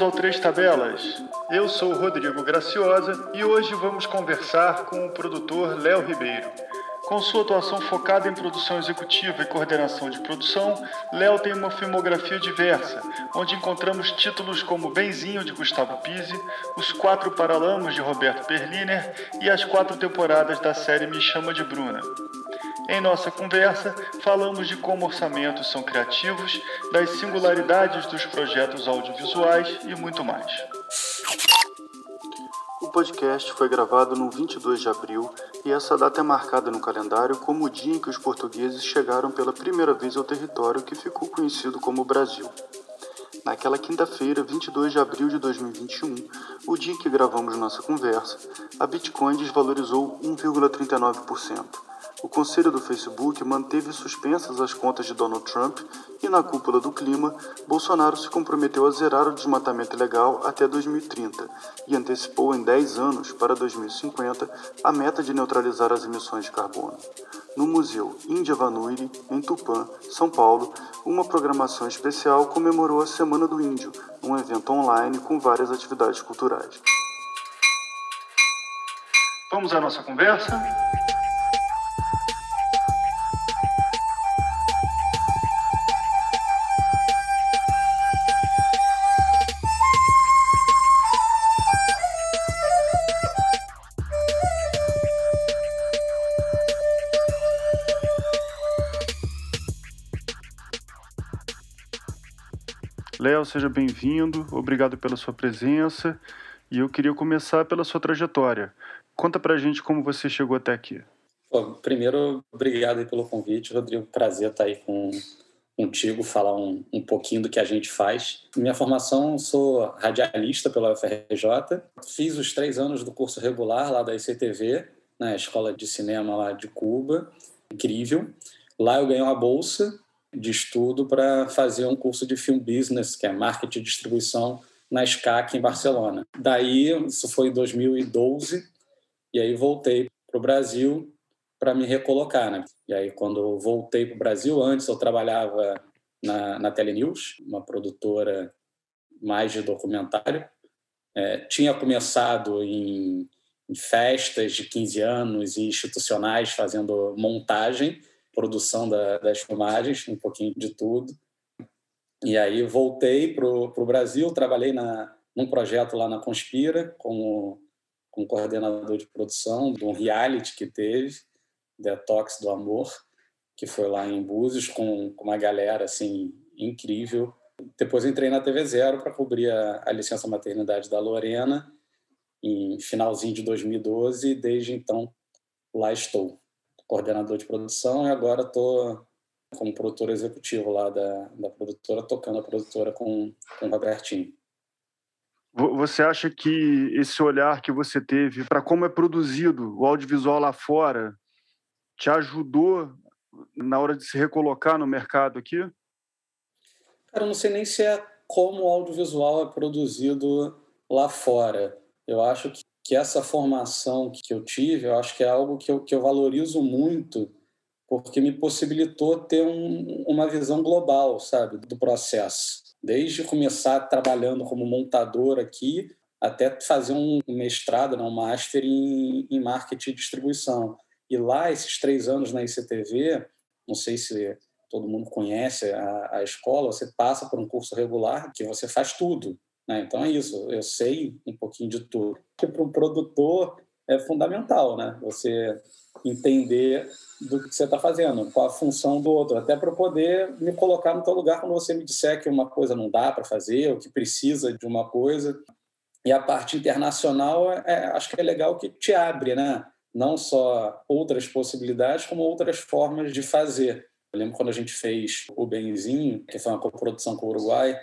Bem-vindos ao Três Tabelas. Eu sou o Rodrigo Graciosa e hoje vamos conversar com o produtor Léo Ribeiro. Com sua atuação focada em produção executiva e coordenação de produção, Léo tem uma filmografia diversa, onde encontramos títulos como Benzinho de Gustavo Pise, Os Quatro Paralamas de Roberto Perliner e as quatro temporadas da série Me Chama de Bruna. Em nossa conversa, falamos de como orçamentos são criativos, das singularidades dos projetos audiovisuais e muito mais. O podcast foi gravado no 22 de abril e essa data é marcada no calendário como o dia em que os portugueses chegaram pela primeira vez ao território que ficou conhecido como Brasil. Naquela quinta-feira, 22 de abril de 2021, o dia em que gravamos nossa conversa, a Bitcoin desvalorizou 1,39%. O conselho do Facebook manteve suspensas as contas de Donald Trump e, na cúpula do clima, Bolsonaro se comprometeu a zerar o desmatamento ilegal até 2030 e antecipou em 10 anos, para 2050, a meta de neutralizar as emissões de carbono. No Museu Índia Vanuiri, em Tupã, São Paulo, uma programação especial comemorou a Semana do Índio, um evento online com várias atividades culturais. Vamos à nossa conversa? Seja bem-vindo, obrigado pela sua presença. E eu queria começar pela sua trajetória. Conta pra gente como você chegou até aqui. Bom, primeiro, obrigado pelo convite, Rodrigo. Prazer estar aí com, contigo, falar um, um pouquinho do que a gente faz. Minha formação, sou radialista pela UFRJ. Fiz os três anos do curso regular lá da ICTV, na Escola de Cinema lá de Cuba. Incrível. Lá eu ganhei uma bolsa de estudo para fazer um curso de film business, que é marketing e distribuição na SCAC em Barcelona. Daí, isso foi em 2012, e aí voltei para o Brasil para me recolocar. Né? E aí, quando voltei para o Brasil, antes eu trabalhava na, na Telenews, uma produtora mais de documentário. É, tinha começado em, em festas de 15 anos e institucionais fazendo montagem, produção da, das filmagens, um pouquinho de tudo. E aí voltei para o Brasil, trabalhei na, num projeto lá na Conspira, como, como coordenador de produção de um reality que teve, Detox do Amor, que foi lá em Búzios, com, com uma galera assim incrível. Depois entrei na TV Zero para cobrir a, a licença maternidade da Lorena, em finalzinho de 2012, e desde então lá estou coordenador de produção e agora estou como produtor executivo lá da, da produtora, tocando a produtora com, com o Robertinho. Você acha que esse olhar que você teve para como é produzido o audiovisual lá fora te ajudou na hora de se recolocar no mercado aqui? Cara, eu não sei nem se é como o audiovisual é produzido lá fora. Eu acho que que essa formação que eu tive, eu acho que é algo que eu, que eu valorizo muito, porque me possibilitou ter um, uma visão global, sabe, do processo. Desde começar trabalhando como montador aqui, até fazer um mestrado, né, um master em, em marketing e distribuição. E lá, esses três anos na ICTV, não sei se todo mundo conhece a, a escola, você passa por um curso regular que você faz tudo. Né? Então é isso, eu sei um pouquinho de tudo. Para um produtor é fundamental, né? Você entender do que você está fazendo, qual a função do outro, até para poder me colocar no teu lugar quando você me disser que uma coisa não dá para fazer, ou que precisa de uma coisa. E a parte internacional, é, acho que é legal que te abre, né? Não só outras possibilidades, como outras formas de fazer. Eu lembro quando a gente fez o Benzinho, que foi uma coprodução com o Uruguai,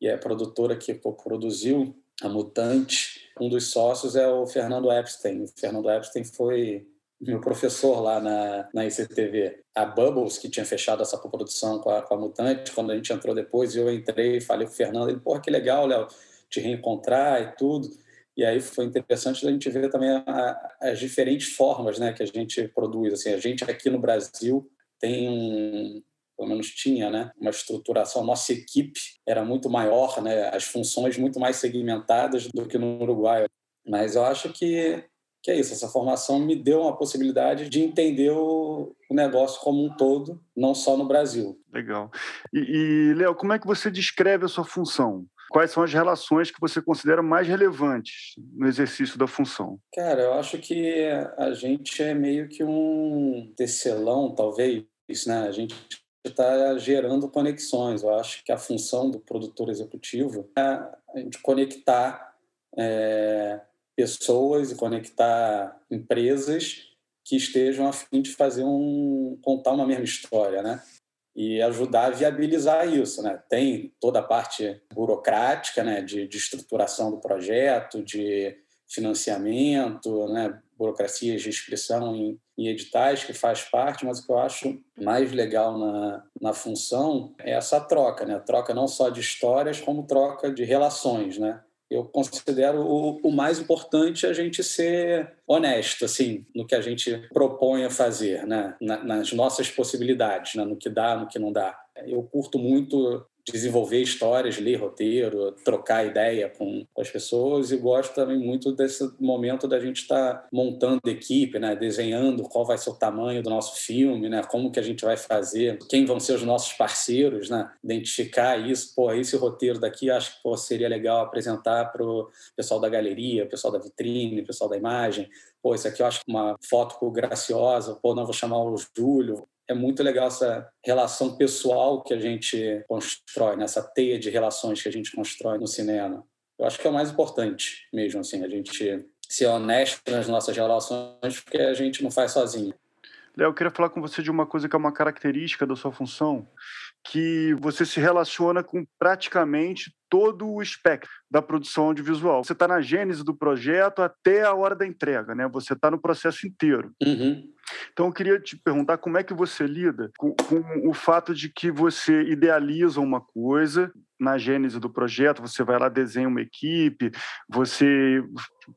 e a produtora que produziu a Mutante, um dos sócios é o Fernando Epstein. O Fernando Epstein foi meu professor lá na, na ICTV. A Bubbles, que tinha fechado essa produção com a, com a Mutante, quando a gente entrou depois, eu entrei e falei com o Fernando, ele, porra, que legal, Léo, te reencontrar e tudo. E aí foi interessante a gente ver também a, a, as diferentes formas né, que a gente produz. Assim, a gente aqui no Brasil tem um, pelo menos tinha, né, uma estruturação. Nossa equipe era muito maior, né, as funções muito mais segmentadas do que no Uruguai. Mas eu acho que que é isso, essa formação me deu uma possibilidade de entender o, o negócio como um todo, não só no Brasil. Legal. E, e Léo, como é que você descreve a sua função? Quais são as relações que você considera mais relevantes no exercício da função? Cara, eu acho que a gente é meio que um tecelão, talvez, né? A gente está gerando conexões. Eu acho que a função do produtor executivo é a gente conectar é, pessoas e conectar empresas que estejam a fim de fazer um contar uma mesma história, né? E ajudar a viabilizar isso, né? Tem toda a parte burocrática, né, de, de estruturação do projeto, de financiamento, né, burocracias de inscrição em, em, editais que faz parte, mas o que eu acho mais legal na, na função é essa troca, né? Troca não só de histórias, como troca de relações, né? eu considero o, o, mais importante a gente ser honesto, assim, no que a gente propõe a fazer, né? Na, nas nossas possibilidades, né? no que dá, no que não dá. Eu curto muito desenvolver histórias, ler roteiro, trocar ideia com, as pessoas e gosto também muito desse momento da gente estar tá montando equipe, né, desenhando qual vai ser o tamanho do nosso filme, né, como que a gente vai fazer, quem vão ser os nossos parceiros, né, identificar isso, pô, esse roteiro daqui acho que pô, seria legal apresentar para o pessoal da galeria, pessoal da vitrine, pessoal da imagem, pô, isso aqui eu acho uma foto graciosa, pô, não vou chamar o Júlio, é muito legal essa relação pessoal que a gente constrói, nessa né? teia de relações que a gente constrói no cinema. Eu acho que é o mais importante mesmo, assim, a gente ser honesto nas nossas relações, porque a gente não faz sozinho. Léo, eu queria falar com você de uma coisa que é uma característica da sua função, que você se relaciona com praticamente todo o espectro da produção audiovisual. Você está na gênese do projeto até a hora da entrega, né? Você está no processo inteiro. Uhum. Então, eu queria te perguntar como é que você lida com, com, o fato de que você idealiza uma coisa na gênese do projeto, você vai lá, desenha uma equipe, você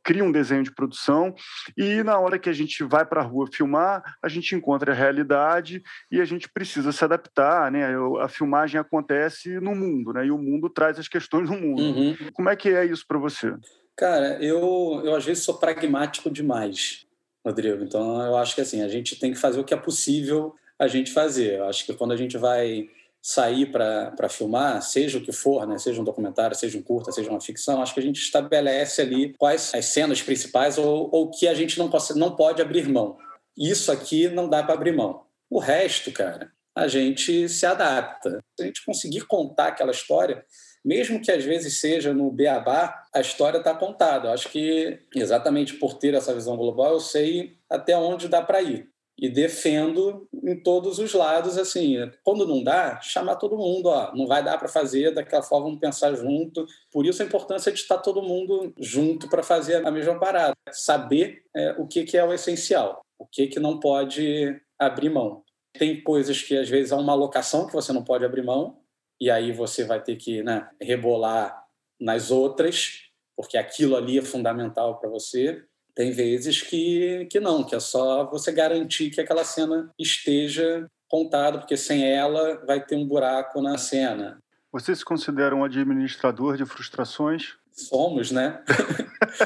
cria um desenho de produção e na hora que a gente vai para a rua filmar, a gente encontra a realidade e a gente precisa se adaptar, né? A filmagem acontece no mundo, né? E o mundo traz as questões do mundo. Uhum. Como é que é isso para você? Cara, eu, eu às vezes sou pragmático demais, Rodrigo. Então eu acho que assim, a gente tem que fazer o que é possível a gente fazer. Eu acho que quando a gente vai sair para filmar, seja o que for, né? seja um documentário, seja um curta, seja uma ficção, acho que a gente estabelece ali quais as cenas principais ou, ou que a gente não, pode, não pode abrir mão. Isso aqui não dá para abrir mão. O resto, cara, a gente se adapta. Se a gente conseguir contar aquela história, mesmo que às vezes seja no beabá, a história está contada. Eu acho que exatamente por ter essa visão global, eu sei até onde dá para ir e defendo em todos os lados assim quando não dá chamar todo mundo ó não vai dar para fazer daquela forma vamos pensar junto. Por isso a importância de estar todo mundo junto para fazer a mesma parada. Saber é, o que que é o essencial o que que não pode abrir mão. Tem coisas que às vezes há uma alocação que você não pode abrir mão e aí você vai ter que né, rebolar nas outras porque aquilo ali é fundamental para você tem vezes que, que não, que é só você garantir que aquela cena esteja contada, porque sem ela vai ter um buraco na cena. Você se considera um administrador de frustrações? Somos, né?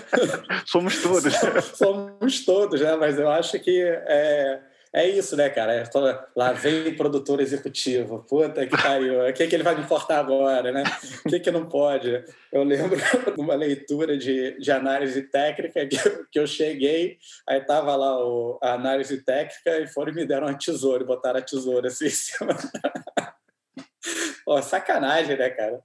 Somos todos. Somos todos, né? Mas eu acho que é, é isso, né, cara? É lá vem produtor executivo. Puta que pariu. O que, é que ele vai me importar agora, né? O que, é que não pode? Eu lembro de uma leitura de, de análise técnica que eu, que eu cheguei, aí tava lá o, a análise técnica e foram e me deram uma tesoura, e botaram a tesoura assim em cima. Pô, sacanagem, né, cara?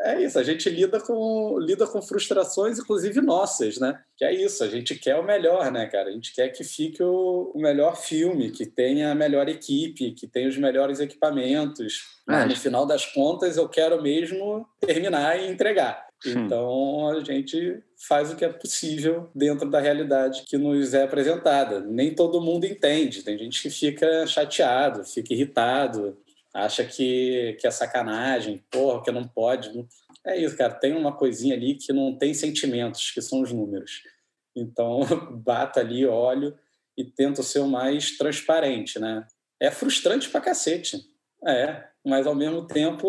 É isso, a gente lida com, lida com frustrações, inclusive nossas, né? Que é isso, a gente quer o melhor, né, cara? A gente quer que fique o, o melhor filme, que tenha a melhor equipe, que tenha os melhores equipamentos. Mas, no final das contas, eu quero mesmo terminar e entregar. Então, a gente faz o que é possível dentro da realidade que nos é apresentada. Nem todo mundo entende. Tem gente que fica chateado, fica irritado, acha que, que é sacanagem, porra, que não pode. É isso, cara. Tem uma coisinha ali que não tem sentimentos, que são os números. Então, bato ali, olho e tento ser o mais transparente, né? é frustrante pra cacete. É, mas ao mesmo tempo,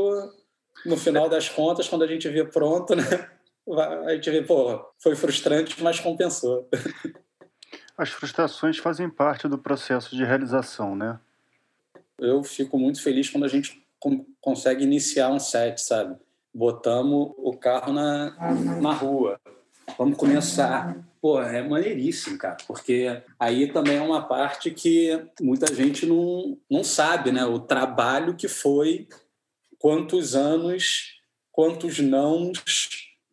no final das contas, quando a gente vê pronto, né? A gente vê, pô, foi frustrante, mas compensou. As frustrações fazem parte do processo de realização, né? Eu fico muito feliz quando a gente consegue iniciar um set, sabe? Botamos o carro na, na rua. Vamos começar. Pô, é maneiríssimo, cara, porque aí também é uma parte que muita gente não, não sabe, né? O trabalho que foi, quantos anos, quantos nãos,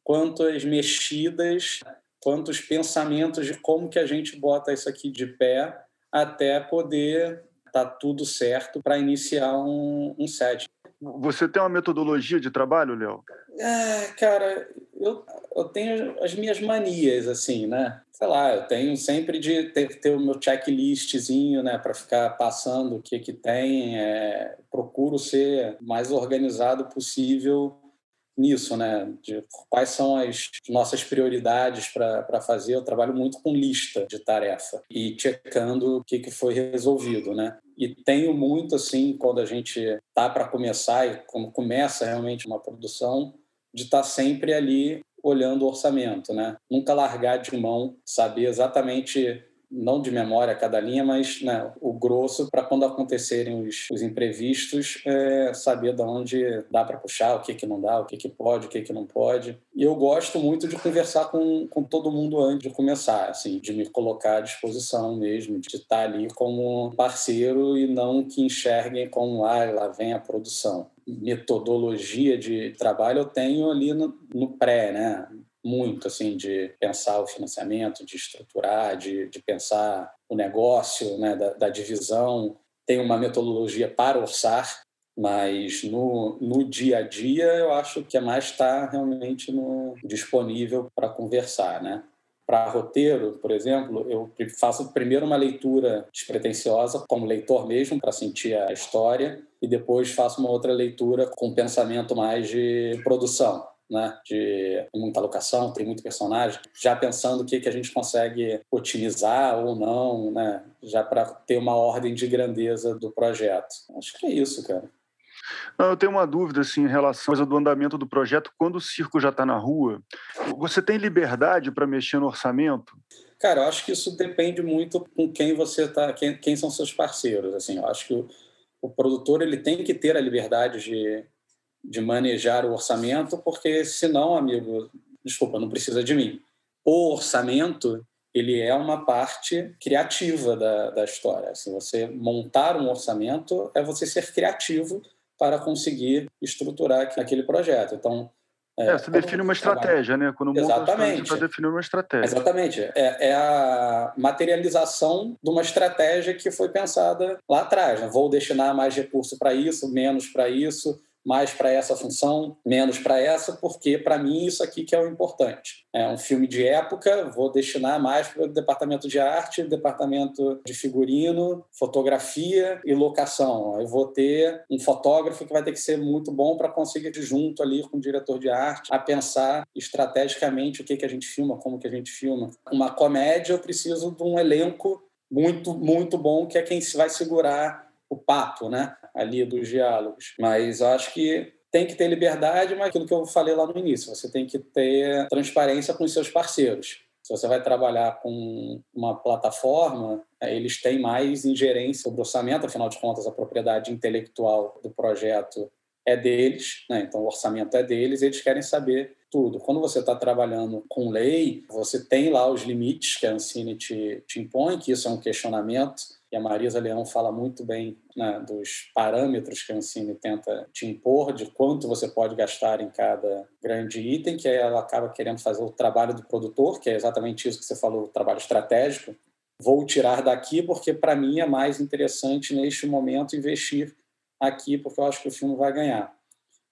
quantas mexidas, quantos pensamentos de como que a gente bota isso aqui de pé até poder tá tudo certo para iniciar um, um set. Você tem uma metodologia de trabalho, Léo? É, cara, eu, eu tenho as minhas manias, assim, né? Sei lá, eu tenho sempre de ter, ter o meu checklistzinho, né, para ficar passando o que que tem. É, procuro ser mais organizado possível nisso, né? De quais são as nossas prioridades para fazer. Eu trabalho muito com lista de tarefa e checando o que, que foi resolvido, né? E tenho muito, assim, quando a gente tá para começar e quando começa realmente uma produção, de estar tá sempre ali olhando o orçamento, né? Nunca largar de mão, saber exatamente não de memória cada linha, mas né, o grosso para quando acontecerem os, os imprevistos, é, saber de onde dá para puxar, o que, que não dá, o que, que pode, o que, que não pode. E eu gosto muito de conversar com, com todo mundo antes de começar, assim, de me colocar à disposição mesmo, de estar ali como parceiro e não que enxerguem como, ah, lá vem a produção metodologia de trabalho eu tenho ali no, no pré, né? Muito assim de pensar o financiamento, de estruturar, de, de pensar o negócio, né, da, da divisão. Tem uma metodologia para orçar, mas no, no dia a dia eu acho que é mais estar tá realmente no, disponível para conversar, né? Para roteiro, por exemplo, eu faço primeiro uma leitura despretensiosa, como leitor mesmo, para sentir a história, e depois faço uma outra leitura com pensamento mais de produção né, de muita locação, tem muito personagem, já pensando o que, que a gente consegue otimizar ou não, né, já para ter uma ordem de grandeza do projeto. Acho que é isso, cara. Eu tenho uma dúvida assim, em relação ao andamento do projeto. Quando o circo já está na rua, você tem liberdade para mexer no orçamento? Cara, eu acho que isso depende muito com quem você está, quem, quem, são seus parceiros. Assim, eu acho que o, o produtor ele tem que ter a liberdade de, de manejar o orçamento, porque senão, amigo, desculpa, não precisa de mim. O orçamento ele é uma parte criativa da, da história. Se você montar um orçamento, é você ser criativo para conseguir estruturar aquele projeto. Então, é, é, você define uma estratégia, né? Quando Exatamente. você está definindo uma estratégia. Exatamente. É, é, a materialização de uma estratégia que foi pensada lá atrás. Né? Vou destinar mais recurso para isso, menos para isso, mais para essa função, menos para essa, porque para mim isso aqui que é o importante. É um filme de época, vou destinar mais para o departamento de arte, departamento de figurino, fotografia e locação. Eu vou ter um fotógrafo que vai ter que ser muito bom para conseguir junto ali com o diretor de arte a pensar estrategicamente o que que a gente filma, como que a gente filma. Uma comédia eu preciso de um elenco muito muito bom que é quem vai segurar o papo, né? ali dos diálogos. Mas acho que tem que ter liberdade, mas aquilo que eu falei lá no início, você tem que ter transparência com os seus parceiros. Se você vai trabalhar com uma plataforma, é, eles têm mais ingerência sobre o orçamento, afinal de contas, a propriedade intelectual do projeto é deles, né? então o orçamento é deles, eles querem saber tudo. Quando você está trabalhando com lei, você tem lá os limites que a Ancine te, te impõe, que isso é um questionamento e a Marisa Leão fala muito bem né, dos parâmetros que a Ancine tenta te impor, de quanto você pode gastar em cada grande item, que ela acaba querendo fazer o trabalho do produtor, que é exatamente isso que você falou, o trabalho estratégico. Vou tirar daqui porque, para mim, é mais interessante, neste momento, investir aqui, porque eu acho que o filme vai ganhar.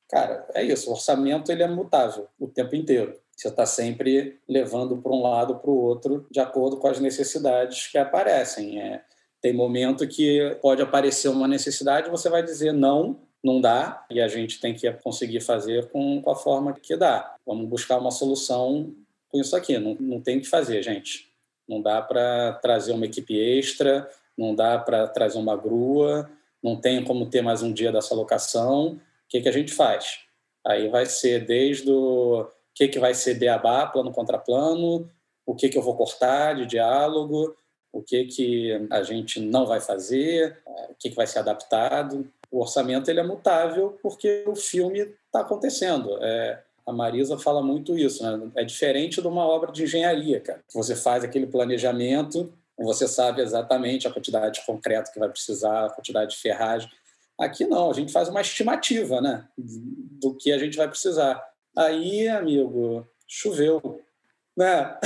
Cara, é isso, o orçamento ele é mutável o tempo inteiro. Você está sempre levando para um lado para o outro, de acordo com as necessidades que aparecem. É, tem momento que pode aparecer uma necessidade, você vai dizer não, não dá, e a gente tem que conseguir fazer com, com a forma que dá. Vamos buscar uma solução com isso aqui. Não, não tem que fazer, gente. Não dá para trazer uma equipe extra, não dá para trazer uma grua, não tem como ter mais um dia dessa locação. O que, que a gente faz? Aí vai ser desde o que, que vai ser beabá, plano contra plano, o que, que eu vou cortar de diálogo, o que, que a gente não vai fazer, o que, que vai ser adaptado. O orçamento ele é mutável porque o filme está acontecendo. É, a Marisa fala muito isso. Né? É diferente de uma obra de engenharia, cara. Você faz aquele planejamento, você sabe exatamente a quantidade de concreto que vai precisar, a quantidade de ferragem. Aqui não, a gente faz uma estimativa né, do que a gente vai precisar. Aí, amigo, choveu. Né?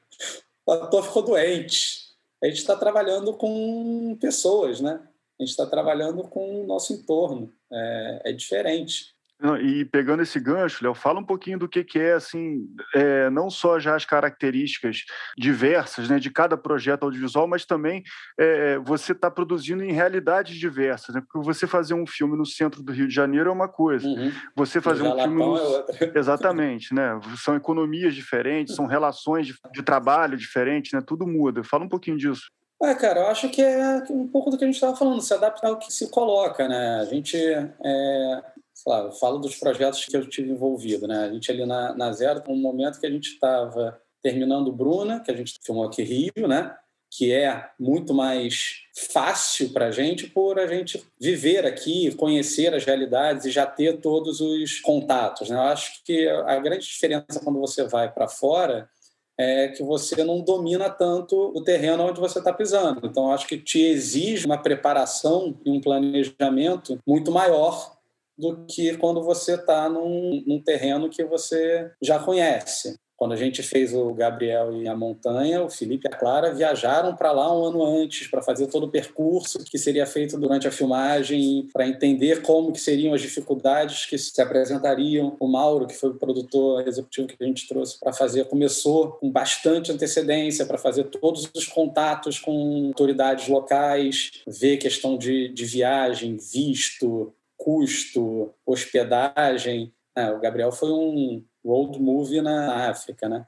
o ator ficou doente. A gente está trabalhando com pessoas, né? A gente está trabalhando com o nosso entorno. É, é diferente. E pegando esse gancho, Léo, fala um pouquinho do que, que é, assim, é, não só já as características diversas né, de cada projeto audiovisual, mas também é, você está produzindo em realidades diversas. Né? Porque você fazer um filme no centro do Rio de Janeiro é uma coisa, uhum. você fazer um filme. No... É Exatamente, né? São economias diferentes, são relações de, de trabalho diferentes, né? tudo muda. Fala um pouquinho disso. É, cara, eu acho que é um pouco do que a gente estava falando, se adaptar ao que se coloca, né? A gente é, eu falo dos projetos que eu tive envolvido, né? A gente ali na, na Zero, um momento que a gente estava terminando Bruna, que a gente filmou aqui Rio, né? Que é muito mais fácil para a gente por a gente viver aqui, conhecer as realidades e já ter todos os contatos. Né? Eu acho que a grande diferença quando você vai para fora é que você não domina tanto o terreno onde você está pisando. Então, acho que te exige uma preparação e um planejamento muito maior do que quando você está num, num terreno que você já conhece. Quando a gente fez o Gabriel e a Montanha, o Felipe e a Clara viajaram para lá um ano antes para fazer todo o percurso que seria feito durante a filmagem, para entender como que seriam as dificuldades que se apresentariam. O Mauro, que foi o produtor executivo que a gente trouxe para fazer, começou com bastante antecedência para fazer todos os contatos com autoridades locais, ver questão de, de viagem, visto, custo, hospedagem. É, o Gabriel foi um road movie na África, né?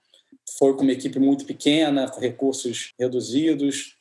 Foi com uma equipe muito pequena, com recursos reduzidos.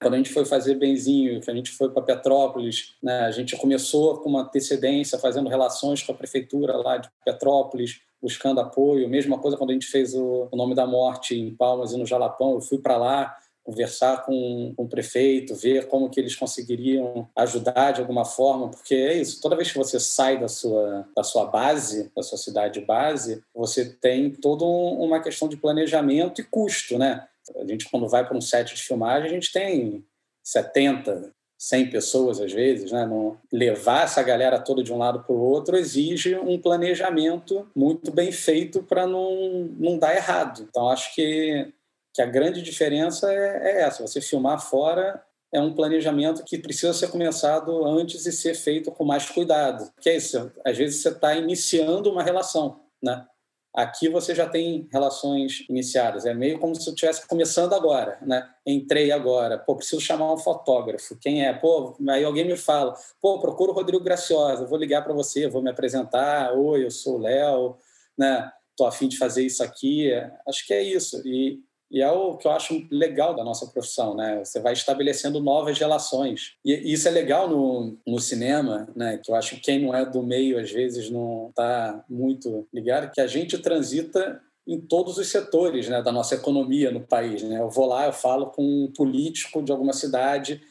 Quando a gente foi fazer Benzinho, que a gente foi para Petrópolis, né, a gente começou com uma antecedência, fazendo relações com a prefeitura lá de Petrópolis, buscando apoio. Mesma coisa quando a gente fez o Nome da Morte em Palmas e no Jalapão, eu fui para lá conversar com, com, o prefeito, ver como que eles conseguiriam ajudar de alguma forma, porque é isso, toda vez que você sai da sua, da sua base, da sua cidade base, você tem toda um, uma questão de planejamento e custo, né? A gente, quando vai para um set de filmagem, a gente tem 70, 100 pessoas às vezes, né? Não, levar essa galera toda de um lado para o outro exige um planejamento muito bem feito para não, não dar errado. Então, acho que que a grande diferença é, é essa: você filmar fora é um planejamento que precisa ser começado antes e ser feito com mais cuidado. Que é isso, às vezes você está iniciando uma relação, né? Aqui você já tem relações iniciadas, é meio como se eu estivesse começando agora, né? Entrei agora, pô, preciso chamar um fotógrafo. Quem é? Pô, aí alguém me fala, pô, procura o Rodrigo Graciosa, vou ligar para você, vou me apresentar, oi, eu sou o Léo, né? Tô afim de fazer isso aqui. Acho que é isso. E e é o que eu acho legal da nossa profissão, né? Você vai estabelecendo novas relações. E isso é legal no, no cinema, né? Que eu acho que quem não é do meio, às vezes, não está muito ligado, que a gente transita em todos os setores né, da nossa economia no país. Né? Eu vou lá, eu falo com um político de alguma cidade,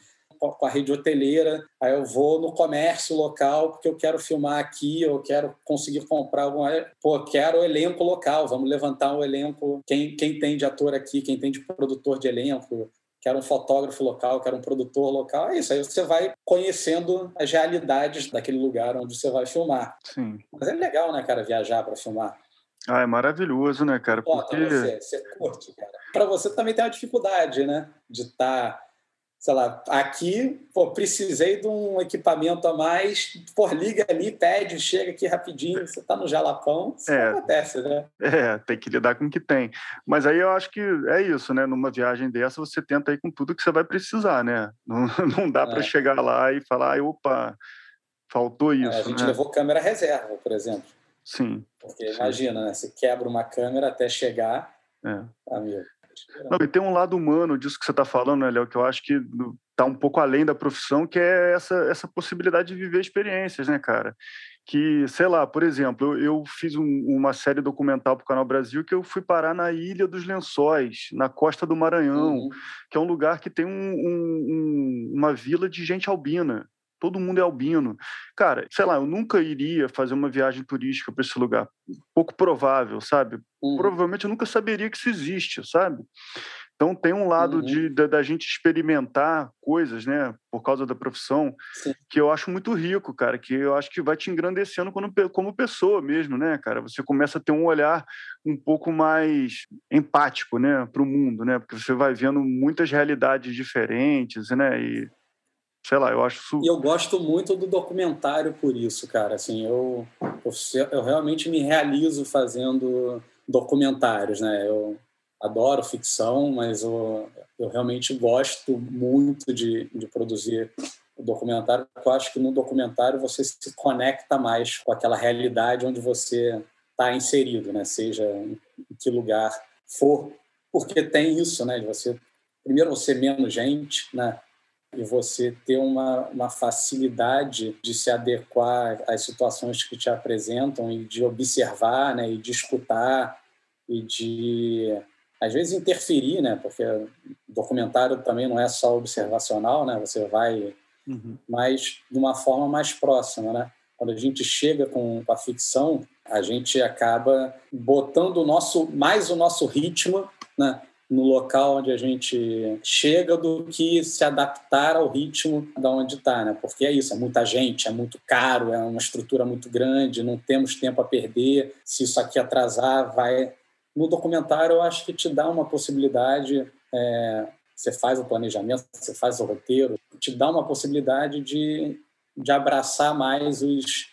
com a rede hoteleira, aí eu vou no comércio local porque eu quero filmar aqui, eu quero conseguir comprar alguma. Pô, quero o elenco local, vamos levantar o elenco. Quem, quem tem de ator aqui, quem tem de produtor de elenco, quero um fotógrafo local, quero um produtor local. É isso, aí você vai conhecendo as realidades daquele lugar onde você vai filmar. Sim. Mas é legal, né, cara, viajar para filmar. Ah, é maravilhoso, né, cara? Porque... Você, você curte, cara. Para você também tem uma dificuldade, né? De estar tá sei lá, aqui, pô, precisei de um equipamento a mais, pô, liga ali, pede, chega aqui rapidinho, você está no Jalapão, isso é, acontece, né? É, tem que lidar com o que tem. Mas aí eu acho que é isso, né? Numa viagem dessa, você tenta ir com tudo que você vai precisar, né? Não, não dá é. para chegar lá e falar, opa, faltou isso. É, a gente né? levou câmera reserva, por exemplo. Sim. Porque sim. imagina, né? Você quebra uma câmera até chegar, é. amigo. Não, e tem um lado humano disso que você está falando, né, Léo, que eu acho que está um pouco além da profissão, que é essa, essa possibilidade de viver experiências, né, cara? Que, sei lá, por exemplo, eu, eu fiz um, uma série documental para o Canal Brasil que eu fui parar na Ilha dos Lençóis, na costa do Maranhão, uhum. que é um lugar que tem um, um, uma vila de gente albina todo mundo é albino. Cara, sei lá, eu nunca iria fazer uma viagem turística para esse lugar. Pouco provável, sabe? Uhum. Provavelmente eu nunca saberia que isso existe, sabe? Então tem um lado uhum. de, da, da, gente experimentar coisas, né, por causa da profissão, Sim. que eu acho muito rico, cara, que eu acho que vai te engrandecendo como, como pessoa mesmo, né, cara? Você começa a ter um olhar um pouco mais empático, né, para o mundo, né? Porque você vai vendo muitas realidades diferentes, né? E sei lá, eu acho isso... E eu gosto muito do documentário por isso, cara. Assim, eu, eu, eu realmente me realizo fazendo documentários, né? Eu adoro ficção, mas eu, eu realmente gosto muito de, de produzir o documentário. Eu acho que no documentário você se conecta mais com aquela realidade onde você está inserido, né? Seja em que lugar for, porque tem isso, né? De você primeiro você menos gente, né? E você ter uma, uma facilidade de se adequar às situações que te apresentam e de observar, né, e de escutar e de às vezes interferir, né, porque documentário também não é só observacional, né, você vai, uhum. mas de uma forma mais próxima, né. Quando a gente chega com, a ficção, a gente acaba botando o nosso mais o nosso ritmo, né, no local onde a gente chega do que se adaptar ao ritmo da onde está, né? Porque é isso, é muita gente, é muito caro, é uma estrutura muito grande, não temos tempo a perder. Se isso aqui atrasar, vai. No documentário, eu acho que te dá uma possibilidade. É... Você faz o planejamento, você faz o roteiro, te dá uma possibilidade de, de abraçar mais os,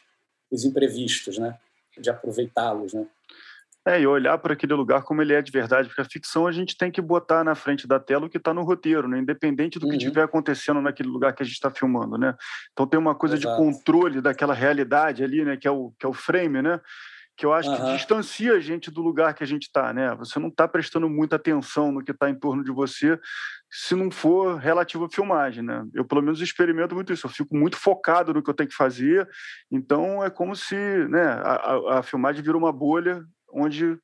os imprevistos, né? De aproveitá-los, né? É, e olhar para aquele lugar como ele é de verdade, porque a ficção a gente tem que botar na frente da tela o que está no roteiro, né? independente do uhum. que estiver acontecendo naquele lugar que a gente está filmando, né? Então tem uma coisa Exato. de controle daquela realidade ali, né? Que é o, que é o frame, né? Que eu acho uhum. que distancia a gente do lugar que a gente está, né? Você não está prestando muita atenção no que está em torno de você se não for relativo à filmagem, né? Eu, pelo menos, experimento muito isso. Eu fico muito focado no que eu tenho que fazer. Então, é como se né, a, a, a filmagem vira uma bolha onde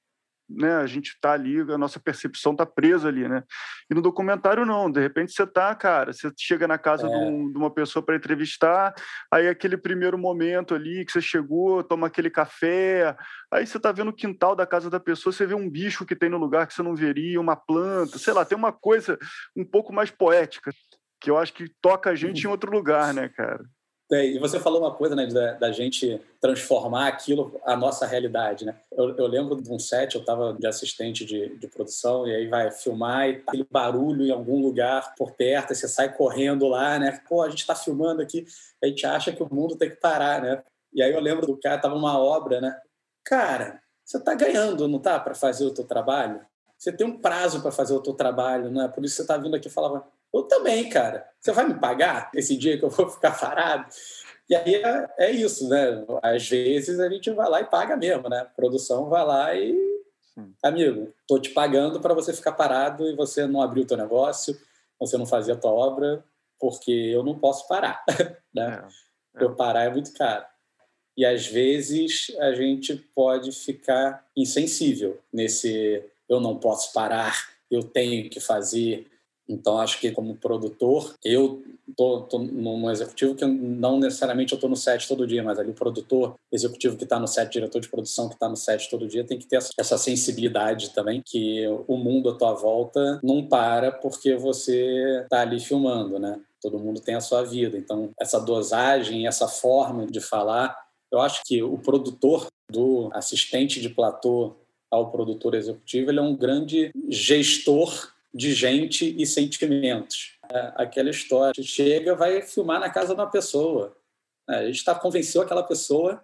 né, a gente está ali, a nossa percepção está presa ali, né? E no documentário não, de repente você tá, cara, você chega na casa é. de, um, de, uma pessoa para entrevistar, aí aquele primeiro momento ali que você chegou, toma aquele café, aí você tá vendo o quintal da casa da pessoa, você vê um bicho que tem no lugar que você não veria, uma planta, sei lá, tem uma coisa um pouco mais poética que eu acho que toca a gente em outro lugar, né, cara? É, e você falou uma coisa, né, da, da, gente transformar aquilo a nossa realidade, né? Eu, eu lembro de um set, eu estava de assistente de, de, produção e aí vai filmar e tá aquele barulho em algum lugar por perto, e você sai correndo lá, né? Pô, a gente está filmando aqui, a gente acha que o mundo tem que parar, né? E aí eu lembro do cara, tava uma obra, né? Cara, você está ganhando, não tá, para fazer o teu trabalho? Você tem um prazo para fazer o teu trabalho, não é? Por isso você está vindo aqui e falava, eu também, cara. Você vai me pagar esse dia que eu vou ficar parado? E aí é, é, isso, né? Às vezes a gente vai lá e paga mesmo, né? A produção vai lá e. Amigo, tô te pagando para você ficar parado e você não abrir o teu negócio, você não fazer a tua obra, porque eu não posso parar, né? É, é. Eu parar é muito caro. E às vezes a gente pode ficar insensível nesse eu não posso parar, eu tenho que fazer, então, acho que como produtor, eu estou num executivo que não necessariamente eu estou no set todo dia, mas ali o produtor executivo que está no set, diretor de produção que está no set todo dia, tem que ter essa sensibilidade também, que o mundo à tua volta não para porque você está ali filmando, né? Todo mundo tem a sua vida. Então, essa dosagem, essa forma de falar, eu acho que o produtor do assistente de platô ao produtor executivo, ele é um grande gestor de gente e sentimentos. É, aquela história. Chega, vai filmar na casa de uma pessoa. É, a gente está convenceu aquela pessoa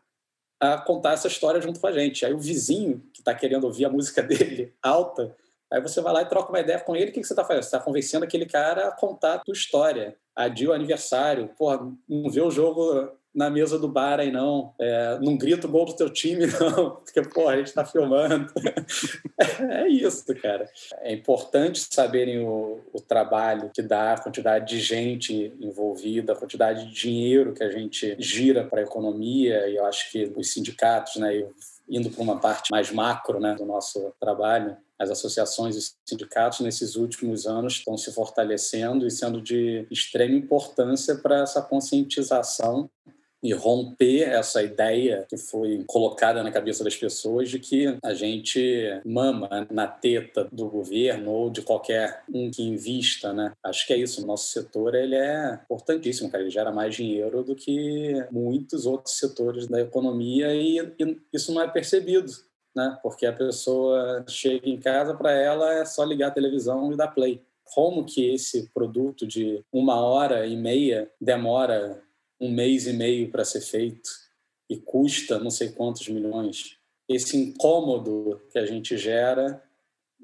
a contar essa história junto com a gente. Aí o vizinho que está querendo ouvir a música dele alta, aí você vai lá e troca uma ideia com ele. O que, que você está fazendo? Você está convencendo aquele cara a contar a tua história. Adia o aniversário. Porra, não vê o jogo na mesa do bar aí, não. É, não grita o gol do teu time, não, porque, pô, a gente está filmando. é isso, cara. É importante saberem o, o trabalho que dá, a quantidade de gente envolvida, a quantidade de dinheiro que a gente gira para a economia, e eu acho que os sindicatos, né, indo para uma parte mais macro né, do nosso trabalho, as associações e sindicatos nesses últimos anos estão se fortalecendo e sendo de extrema importância para essa conscientização e romper essa ideia que foi colocada na cabeça das pessoas de que a gente mama na teta do governo ou de qualquer um que invista, né? Acho que é isso. O nosso setor ele é importantíssimo, cara. Ele gera mais dinheiro do que muitos outros setores da economia e, e isso não é percebido. Né? Porque a pessoa chega em casa, para ela é só ligar a televisão e dar play. Como que esse produto de uma hora e meia demora um mês e meio para ser feito e custa não sei quantos milhões. Esse incômodo que a gente gera,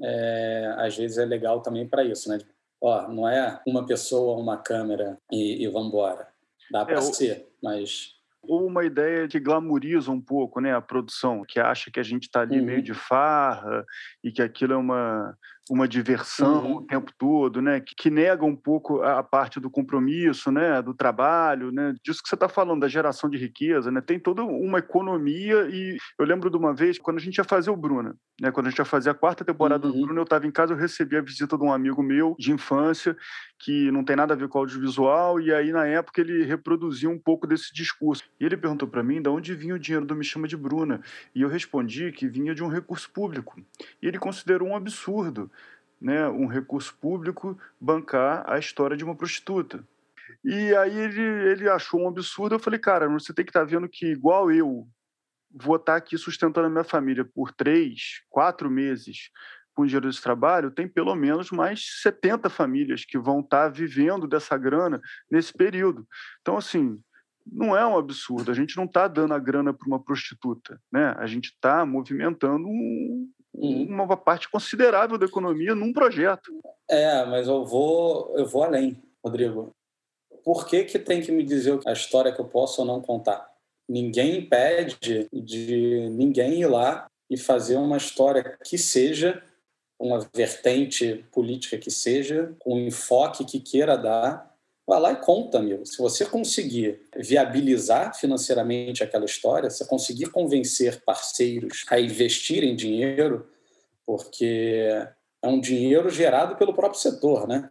é, às vezes é legal também para isso, né? Ó, não é uma pessoa, uma câmera e, e vamos embora. Dá para é, ser, mas ou uma ideia que glamoriza um pouco né, a produção, que acha que a gente está ali uhum. meio de farra e que aquilo é uma, uma diversão uhum. o tempo todo, né? Que, que, nega um pouco a, parte do compromisso, né? Do trabalho, né? Disso que você está falando, da geração de riqueza, né? Tem toda uma economia e eu lembro de uma vez, quando a gente ia fazer o Bruna, né? Quando a gente ia fazer a quarta temporada uhum. do Bruna, eu estava em casa, eu recebi a visita de um amigo meu de infância que não tem nada a ver com audiovisual e aí, na época, ele reproduziu um pouco desse discurso. E ele perguntou para mim de onde vinha o dinheiro do Me Chama de Bruna. E eu respondi que vinha de um recurso público. E ele considerou um absurdo né, um recurso público bancar a história de uma prostituta. E aí ele, ele achou um absurdo. Eu falei, cara, você tem que estar tá vendo que, igual eu, vou estar tá aqui sustentando a minha família por três, quatro meses com dinheiro desse trabalho, tem pelo menos mais 70 famílias que vão estar tá vivendo dessa grana nesse período. Então, assim, não é um absurdo. A gente não está dando a grana para uma prostituta, né? A gente está movimentando um. Uma parte considerável da economia num projeto. É, mas eu vou, eu vou além, Rodrigo. Por que, que tem que me dizer a história que eu posso ou não contar? Ninguém impede de ninguém ir lá e fazer uma história que seja uma vertente política que seja, com um enfoque que queira dar, vai lá e conta, meu. Se você conseguir viabilizar financeiramente aquela história, se conseguir convencer parceiros a investirem dinheiro, porque é um dinheiro gerado pelo próprio setor, né?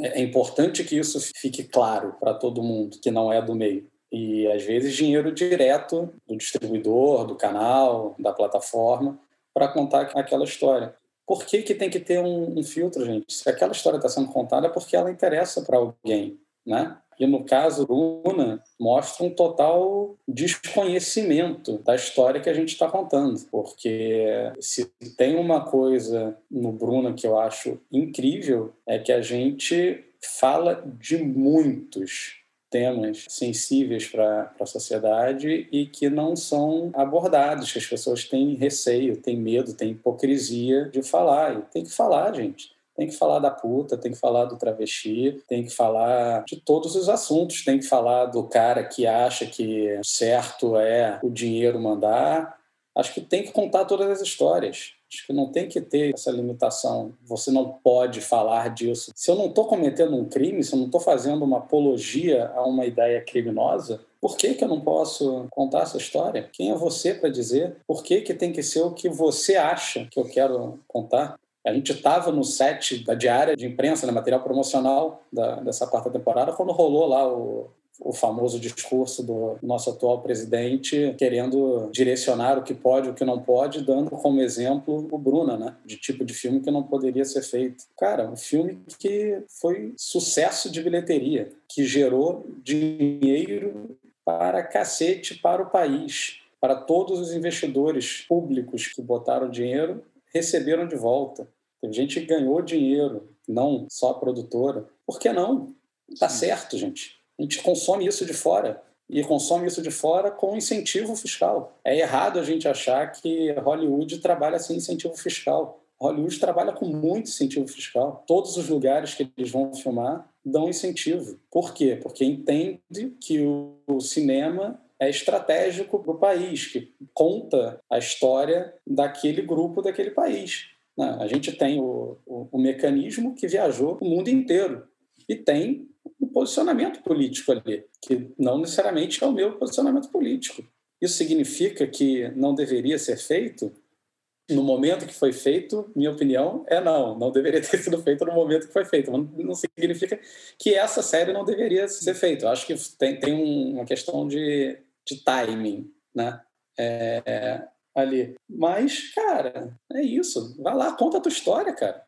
É importante que isso fique claro para todo mundo que não é do meio. E às vezes dinheiro direto do distribuidor, do canal, da plataforma, para contar aquela história. Por que, que tem que ter um, um filtro, gente? Se aquela história está sendo contada é porque ela interessa para alguém né? E no caso Bruna mostra um total desconhecimento da história que a gente está contando, porque se tem uma coisa no Bruna que eu acho incrível é que a gente fala de muitos temas sensíveis para a sociedade e que não são abordados, que as pessoas têm receio, têm medo, têm hipocrisia de falar. E tem que falar, gente tem que falar da puta, tem que falar do travesti, tem que falar de todos os assuntos, tem que falar do cara que acha que certo é o dinheiro mandar. Acho que tem que contar todas as histórias. Acho que não tem que ter essa limitação. Você não pode falar disso. Se eu não estou cometendo um crime, se eu não estou fazendo uma apologia a uma ideia criminosa, por que, que eu não posso contar essa história? Quem é você para dizer? Por que, que tem que ser o que você acha que eu quero contar? A gente estava no set da diária de imprensa, né, material promocional da, dessa quarta temporada, quando rolou lá o, o famoso discurso do nosso atual presidente querendo direcionar o que pode e o que não pode, dando como exemplo o Bruna, né? De tipo de filme que não poderia ser feito. Cara, um filme que foi sucesso de bilheteria, que gerou dinheiro para cacete para o país, para todos os investidores públicos que botaram dinheiro receberam de volta. Tem gente ganhou dinheiro, não só a produtora. Por que não? Tá Sim. certo, gente. A gente consome isso de fora e consome isso de fora com incentivo fiscal. É errado a gente achar que Hollywood trabalha sem incentivo fiscal. Hollywood trabalha com muito incentivo fiscal. Todos os lugares que eles vão filmar dão incentivo. Por quê? Porque entende que o cinema é estratégico para o país, que conta a história daquele grupo, daquele país. Né? A gente tem o, o, o mecanismo que viajou o mundo inteiro e tem o posicionamento político ali, que não necessariamente é o meu posicionamento político. Isso significa que não deveria ser feito? No momento que foi feito, minha opinião é não, não deveria ter sido feito no momento que foi feito. Não significa que essa série não deveria ser feita. Eu acho que tem, tem uma questão de, de timing, né? É, ali. Mas, cara, é isso. Vai lá, conta a tua história, cara.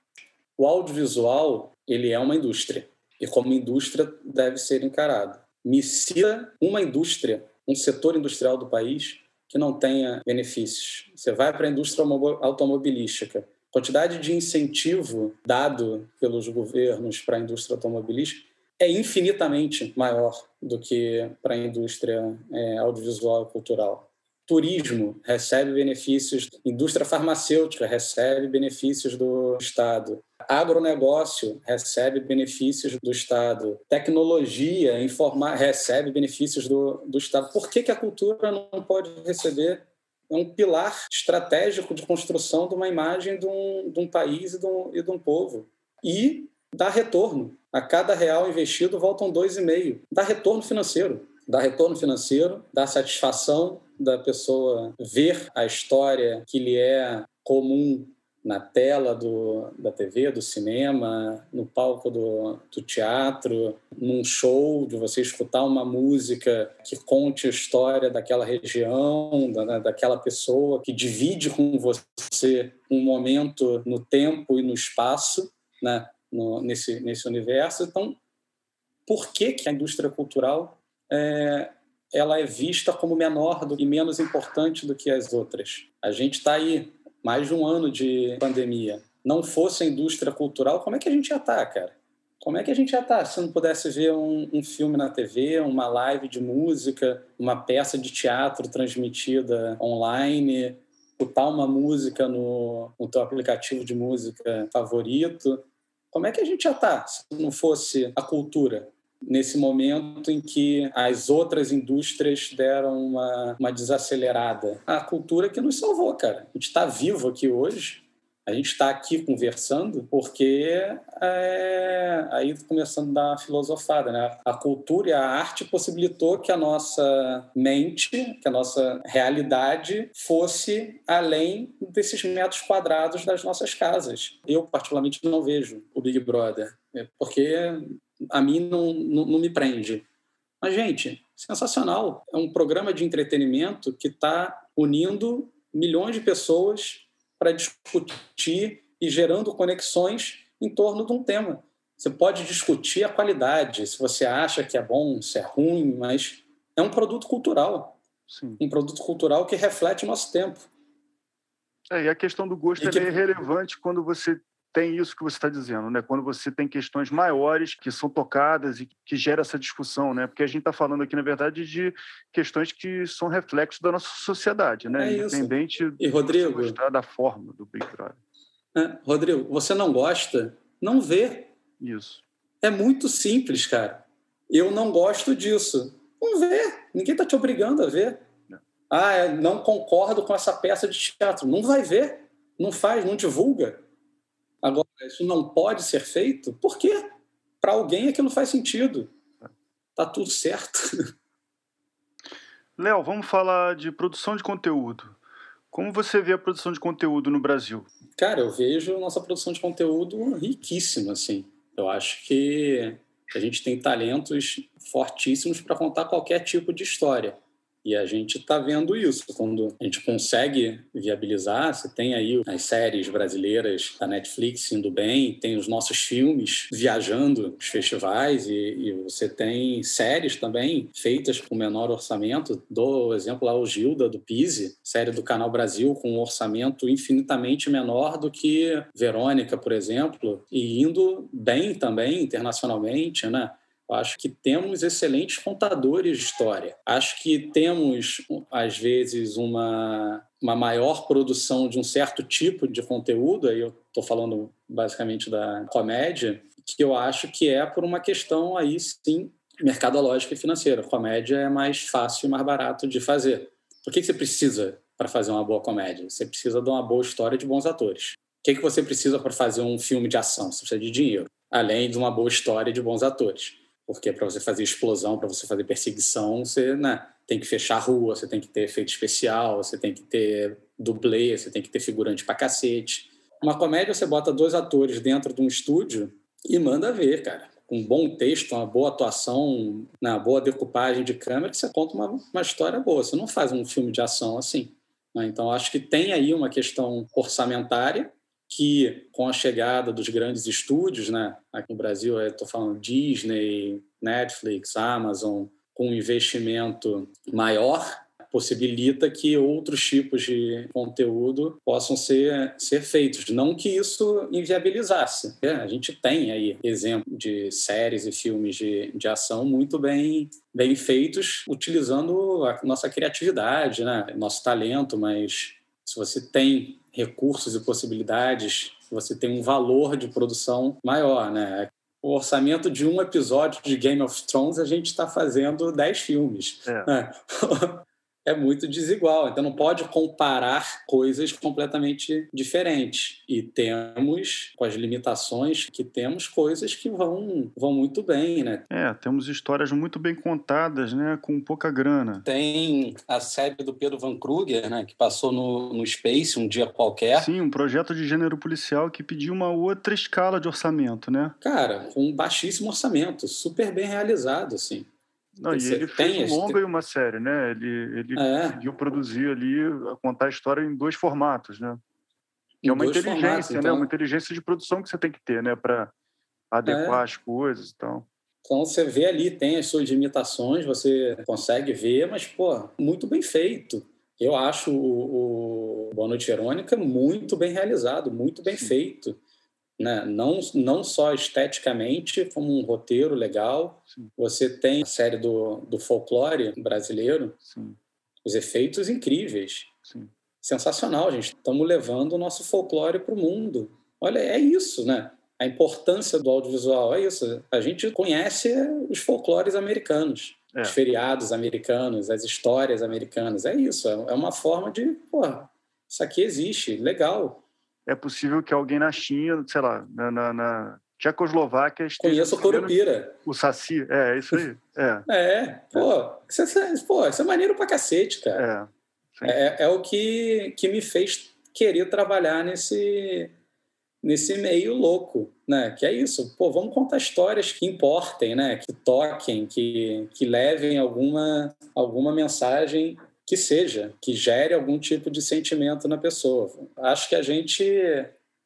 O audiovisual, ele é uma indústria. E como indústria deve ser encarado. Me cita uma indústria, um setor industrial do país que não tenha benefícios. Você vai para a indústria automobilística. quantidade de incentivo dado pelos governos para a indústria automobilística é infinitamente maior do que para a indústria é, audiovisual e cultural. Turismo recebe benefícios, indústria farmacêutica recebe benefícios do Estado, agronegócio recebe benefícios do Estado, tecnologia, informar, recebe benefícios do, do Estado. Por que, que a cultura não pode receber? É um pilar estratégico de construção de uma imagem de um, de um país e de um, e de um povo. E dá retorno. A cada real investido voltam dois e meio. Dá retorno financeiro. Dá retorno financeiro, dá satisfação da pessoa ver a história que lhe é comum na tela do, da TV, do cinema, no palco do, do teatro, num show, de você escutar uma música que conte a história daquela região, da, daquela pessoa, que divide com você um momento no tempo e no espaço, né, no, nesse, nesse universo. Então, por que, que a indústria cultural é, ela é vista como menor do, e menos importante do que as outras? A gente está aí mais de um ano de pandemia, não fosse a indústria cultural, como é que a gente ia estar, tá, cara? Como é que a gente ia estar tá se não pudesse ver um, um, filme na TV, uma live de música, uma peça de teatro transmitida online, escutar uma música no, no teu aplicativo de música favorito? Como é que a gente ia estar tá se não fosse a cultura? Nesse momento em que as outras indústrias deram uma, uma desacelerada. A cultura que nos salvou, cara. A gente está vivo aqui hoje, a gente está aqui conversando porque é, aí começando a dar filosofada, né? A cultura e a arte possibilitou que a nossa mente, que a nossa realidade fosse além desses metros quadrados das nossas casas. Eu particularmente não vejo o Big Brother, é porque a mim não, não, não me prende. Mas, gente, sensacional. É um programa de entretenimento que está unindo milhões de pessoas para discutir e gerando conexões em torno de um tema. Você pode discutir a qualidade, se você acha que é bom, se é ruim, mas é um produto cultural. Sim. Um produto cultural que reflete o nosso tempo. É, e a questão do gosto que... é relevante quando você tem isso que você está dizendo, né? Quando você tem questões maiores que são tocadas e que gera essa discussão, né? Porque a gente está falando aqui, na verdade, de questões que são reflexos da nossa sociedade, né? É Independente e Rodrigo gostar da forma do Big Brother. É, Rodrigo, você não gosta? Não vê. Isso. É muito simples, cara. Eu não gosto disso. Não vê. Ninguém está te obrigando a ver. É. Ah, não concordo com essa peça de teatro. Não vai ver. Não faz, não divulga Agora, isso não pode ser feito, por quê? Para alguém aquilo faz sentido. Tá tudo certo. Léo, vamos falar de produção de conteúdo. Como você vê a produção de conteúdo no Brasil? Cara, eu vejo nossa produção de conteúdo riquíssima, assim. Eu acho que a gente tem talentos fortíssimos para contar qualquer tipo de história. E a gente está vendo isso. Quando a gente consegue viabilizar, você tem aí as séries brasileiras da Netflix indo bem, tem os nossos filmes viajando os festivais e, e você tem séries também feitas com menor orçamento. Do exemplo lá, o Gilda, do Pise, série do Canal Brasil com um orçamento infinitamente menor do que Verônica, por exemplo, e indo bem também internacionalmente, né? Acho que temos excelentes contadores de história. Acho que temos, às vezes, uma, uma maior produção de um certo tipo de conteúdo, aí eu estou falando basicamente da comédia, que eu acho que é por uma questão aí sim mercadológica e financeira. Comédia é mais fácil e mais barato de fazer. Por que você precisa para fazer uma boa comédia? Você precisa de uma boa história de bons atores. O que, que você precisa para fazer um filme de ação? Você precisa de dinheiro, além de uma boa história de bons atores. Porque para você fazer explosão, para você fazer perseguição, você né, tem que fechar a rua, você tem que ter efeito especial, você tem que ter dublê, você tem que ter figurante para cacete. Uma comédia, você bota dois atores dentro de um estúdio e manda ver, cara com um bom texto, uma boa atuação, uma boa decupagem de câmera, você conta uma, uma história boa. Você não faz um filme de ação assim. Né? Então, acho que tem aí uma questão orçamentária que, com a chegada dos grandes estúdios, né? aqui no Brasil, estou falando Disney, Netflix, Amazon, com um investimento maior, possibilita que outros tipos de conteúdo possam ser, ser feitos. Não que isso inviabilizasse. É, a gente tem aí exemplo de séries e filmes de, de ação muito bem, bem feitos, utilizando a nossa criatividade, né? nosso talento, mas se você tem recursos e possibilidades, você tem um valor de produção maior, né? o orçamento de um episódio de Game of Thrones, a gente está fazendo dez filmes. É. Né? é muito desigual. Então não pode comparar coisas completamente diferentes. E temos, com as limitações que temos, coisas que vão, vão muito bem, né? É, temos histórias muito bem contadas, né? Com pouca grana. Tem a série do Pedro Van Kruger, né? Que passou no, no Space um dia qualquer. Sim, um projeto de gênero policial que pediu uma outra escala de orçamento, né? Cara, com um baixíssimo orçamento, super bem realizado, assim. Não, e ele fez um longa e uma série, né? Ele, ele é. conseguiu produzir ali, contar a história em dois formatos, né? Que é uma inteligência, formatos, né? então... né? Uma inteligência de produção que você tem que ter, né? Para adequar é. as coisas e então. tal. Então você vê ali, tem as suas limitações, você consegue ver, mas, pô, muito bem feito. Eu acho o, o Boa Noite Verônica muito bem realizado, muito bem Sim. feito né? não, não só esteticamente, como um roteiro legal. Sim. Você tem a série do, do folclore brasileiro, Sim. os efeitos incríveis. Sim. Sensacional, gente. Estamos levando o nosso folclore para o mundo. Olha, é isso, né? A importância do audiovisual é isso. A gente conhece os folclores americanos, é. os feriados americanos, as histórias americanas. É isso. É uma forma de, pô, isso aqui existe, legal é possível que alguém na China, sei lá, na, na, na Tchecoslováquia esteja... Conheço o Corupira. O Saci, é, é, isso aí. É, é pô, Isso é, pô, isso é maneiro pra cacete, cara. É, é, é, o que, que me fez querer trabalhar nesse, nesse meio louco, né? Que é isso, pô, vamos contar histórias que importem, né? Que toquem, que, que levem alguma, alguma mensagem que seja, que gere algum tipo de sentimento na pessoa. Acho que a gente,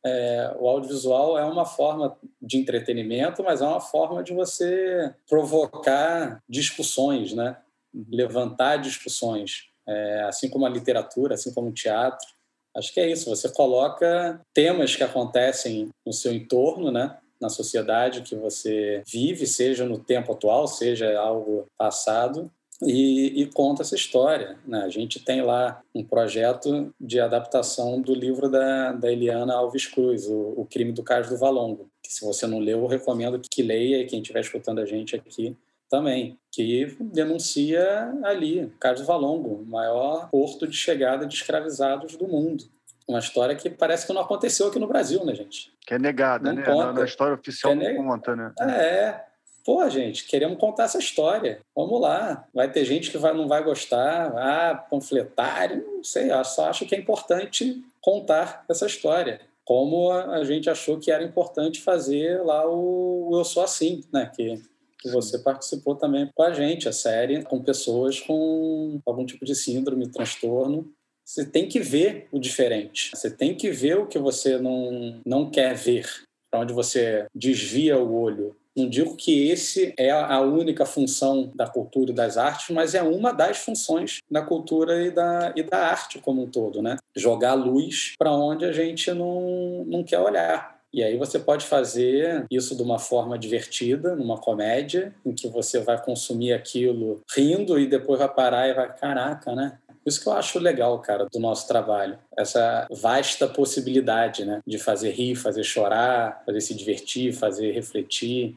é, o audiovisual é uma forma de entretenimento, mas é uma forma de você provocar discussões, né? Uhum. levantar discussões, é, assim como a literatura, assim como o teatro. Acho que é isso. Você coloca temas que acontecem no seu entorno, né? na sociedade que você vive, seja no tempo atual, seja algo passado, e, e, conta essa história. Né? A gente tem lá um projeto de adaptação do livro da, da Eliana Alves Cruz, o, o Crime do Cais do Valongo, que se você não leu, eu recomendo que leia e quem estiver escutando a gente aqui também, que denuncia ali do Valongo, o maior porto de chegada de escravizados do mundo. Uma história que parece que não aconteceu aqui no Brasil, né, gente? Que é negada, não né? Conta. Na, na história oficial é não conta, né? É, Pô, gente, queremos contar essa história. Vamos lá. Vai ter gente que vai, não vai gostar, ah, panfletário, não sei. Eu só acho que é importante contar essa história. Como a gente achou que era importante fazer lá o Eu Sou Assim, né? Que, que você participou também com a gente, a série, com pessoas com algum tipo de síndrome, transtorno. Você tem que ver o diferente. Você tem que ver o que você não, não quer ver, para onde você desvia o olho não digo que esse é a única função da cultura e das artes, mas é uma das funções da cultura e da, e da arte como um todo, né? Jogar luz para onde a gente não, não quer olhar. E aí você pode fazer isso de uma forma divertida, numa comédia, em que você vai consumir aquilo rindo e depois vai parar e vai, caraca, né? Isso que eu acho legal, cara, do nosso trabalho. Essa vasta possibilidade, né? De fazer rir, fazer chorar, fazer se divertir, fazer refletir.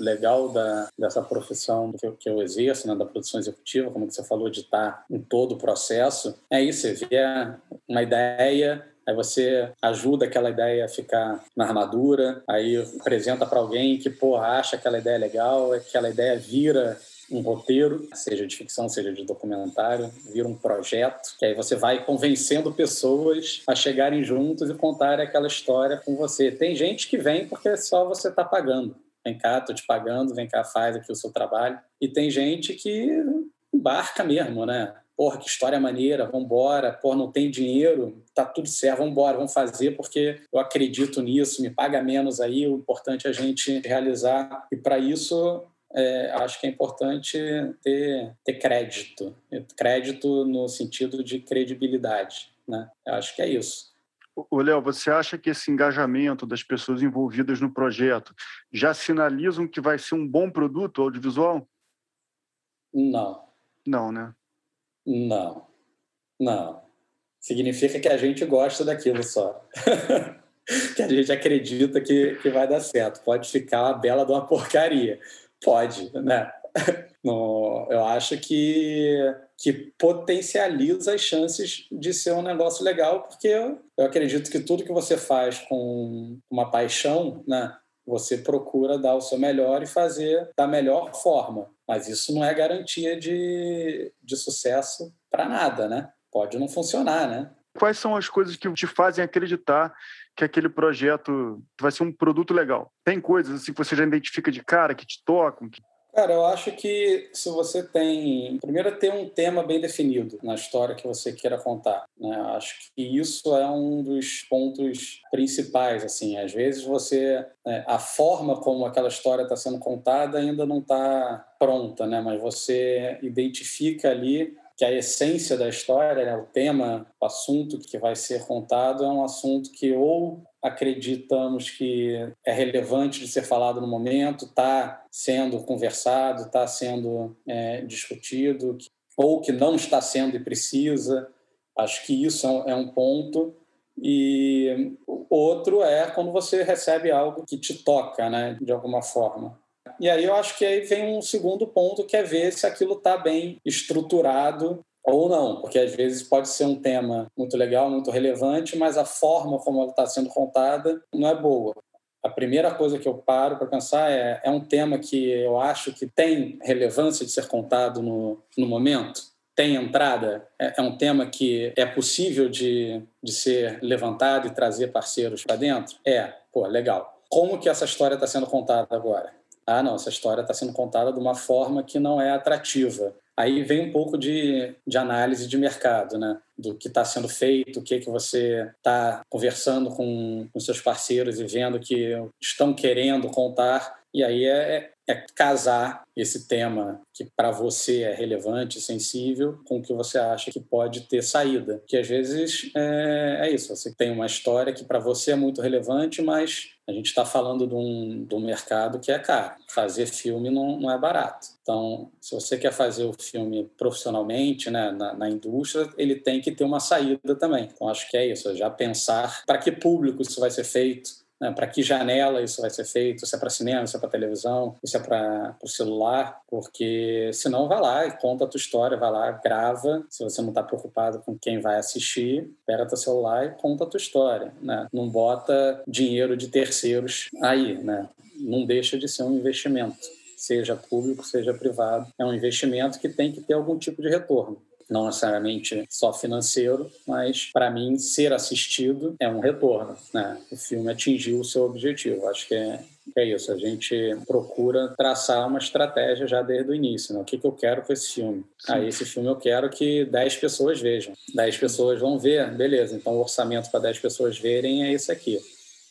Legal da, dessa profissão que eu, que eu exerço, né? da produção executiva, como você falou, de estar em todo o processo. É isso, você vê uma ideia, aí você ajuda aquela ideia a ficar na armadura, aí apresenta para alguém que, porra, acha aquela ideia legal, aquela ideia vira um roteiro, seja de ficção, seja de documentário, vira um projeto, que aí você vai convencendo pessoas a chegarem juntos e contarem aquela história com você. Tem gente que vem porque só você está pagando. Vem cá, tô te pagando, vem cá, faz aqui o seu trabalho. E tem gente que embarca mesmo, né? Porra, que história maneira, vambora. Porra, não tem dinheiro, tá tudo certo, vambora, vamos fazer porque eu acredito nisso, me paga menos aí, o importante é a gente realizar. E para isso é, acho que é importante ter, ter crédito. Crédito no sentido de credibilidade. Né? Eu acho que é isso. O Léo, você acha que esse engajamento das pessoas envolvidas no projeto já sinalizam que vai ser um bom produto audiovisual? Não. Não, né? Não. Não. Significa que a gente gosta daquilo só. que a gente acredita que, que vai dar certo. Pode ficar uma bela de uma porcaria. Pode, né? No, eu acho que, que potencializa as chances de ser um negócio legal, porque eu, eu acredito que tudo que você faz com uma paixão, né? Você procura dar o seu melhor e fazer da melhor forma. Mas isso não é garantia de, de sucesso para nada, né? Pode não funcionar, né? Quais são as coisas que te fazem acreditar que aquele projeto vai ser um produto legal? Tem coisas assim que você já identifica de cara, que te tocam? Que... Cara, eu acho que se você tem. Primeiro, é ter um tema bem definido na história que você queira contar. Né? Eu acho que isso é um dos pontos principais. assim. Às vezes, você. É, a forma como aquela história está sendo contada ainda não está pronta, né? mas você identifica ali que a essência da história, né, o tema, o assunto que vai ser contado é um assunto que ou acreditamos que é relevante de ser falado no momento, está sendo conversado, está sendo é, discutido, ou que não está sendo e precisa. Acho que isso é um é ponto. E outro é quando você recebe algo que te toca, né, de alguma forma. E aí eu acho que aí vem um segundo ponto, que é ver se aquilo está bem estruturado ou não, porque às vezes pode ser um tema muito legal, muito relevante, mas a forma como ela está sendo contada não é boa. A primeira coisa que eu paro para pensar é: é um tema que eu acho que tem relevância de ser contado no, no momento? Tem entrada? É, é um tema que é possível de, de ser levantado e trazer parceiros para dentro? É, pô, legal. Como que essa história está sendo contada agora? Ah, não, essa história está sendo contada de uma forma que não é atrativa. Aí vem um pouco de, de análise de mercado, né? Do que está sendo feito, o que, que você está conversando com, com seus parceiros e vendo que estão querendo contar. E aí é, é casar esse tema que para você é relevante, sensível, com o que você acha que pode ter saída. Que às vezes é, é isso, você tem uma história que para você é muito relevante, mas a gente está falando de um, de um mercado que é caro. Fazer filme não, não é barato. Então, se você quer fazer o filme profissionalmente, né, na, na indústria, ele tem que ter uma saída também. Então, acho que é isso, é já pensar para que público isso vai ser feito, né, para que janela isso vai ser feito, se é para cinema, se é para televisão, se é para o celular, porque senão vai lá e conta a tua história, vai lá, grava, se você não está preocupado com quem vai assistir, pega teu celular e conta a tua história, né? Não bota dinheiro de terceiros aí, né? Não deixa de ser um investimento, seja público, seja privado, é um investimento que tem que ter algum tipo de retorno não necessariamente só financeiro, mas para mim ser assistido é um retorno, né? O filme atingiu o seu objetivo. Acho que é, é isso. A gente procura traçar uma estratégia já desde o início. Né? O que, que eu quero com esse filme? Sim. Ah, esse filme eu quero que 10 pessoas vejam. 10 pessoas vão ver, beleza. Então o orçamento para 10 pessoas verem é esse aqui.